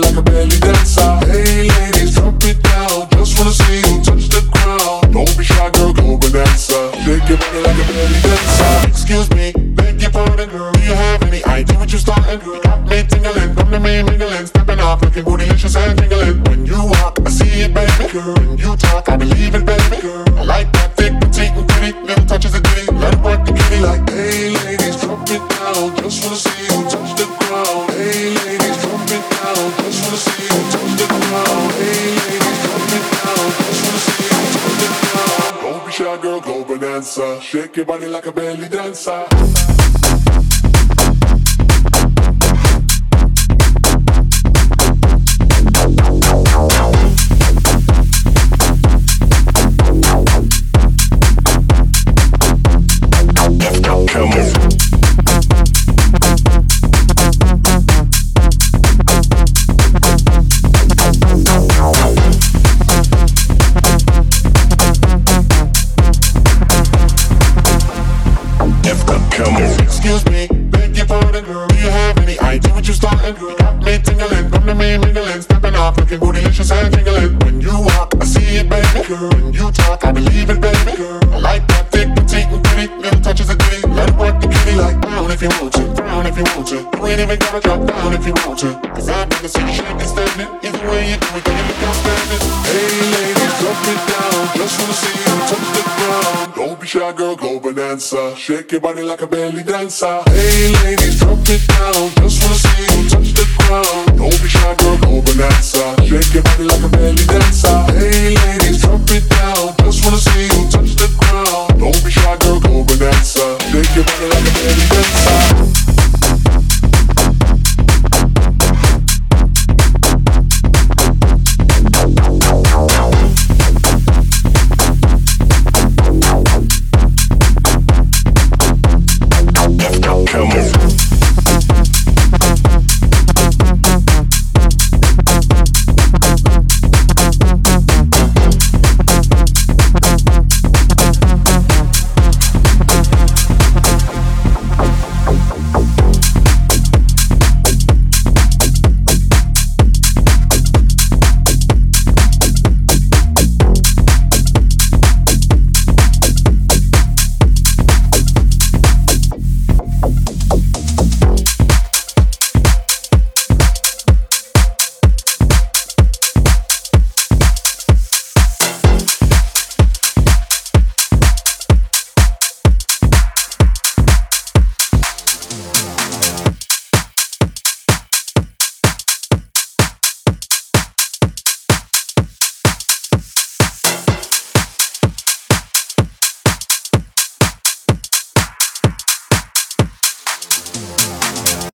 like a belly dancer. Hey ladies, drop it down. Just wanna see you touch the ground. Don't be shy, girl, go your body like a belly dancer. Excuse me, your girl. Do you have any idea what you're starting? Got me tingling, come to me stepping off, looking bootylicious and tingling. When you walk, I see it, baby. Girl, when you talk, I believe it, baby. Girl. Be shy, girl, go Bananza. Shake your body like a belly dancer. If you want to, down if you want to. You ain't even gotta drop down if you want to. Cause I'd rather see you shaking standing. Either way you do it, girl, you look outstanding. Hey, ladies, drop it down. Just wanna see you touch the ground. Don't be shy, girl, go Bananza. Shake your body like a belly dancer. Hey, ladies, drop it down. Just wanna see you touch the ground. Don't be shy, girl, go Bananza. Shake your touch the ground. Don't be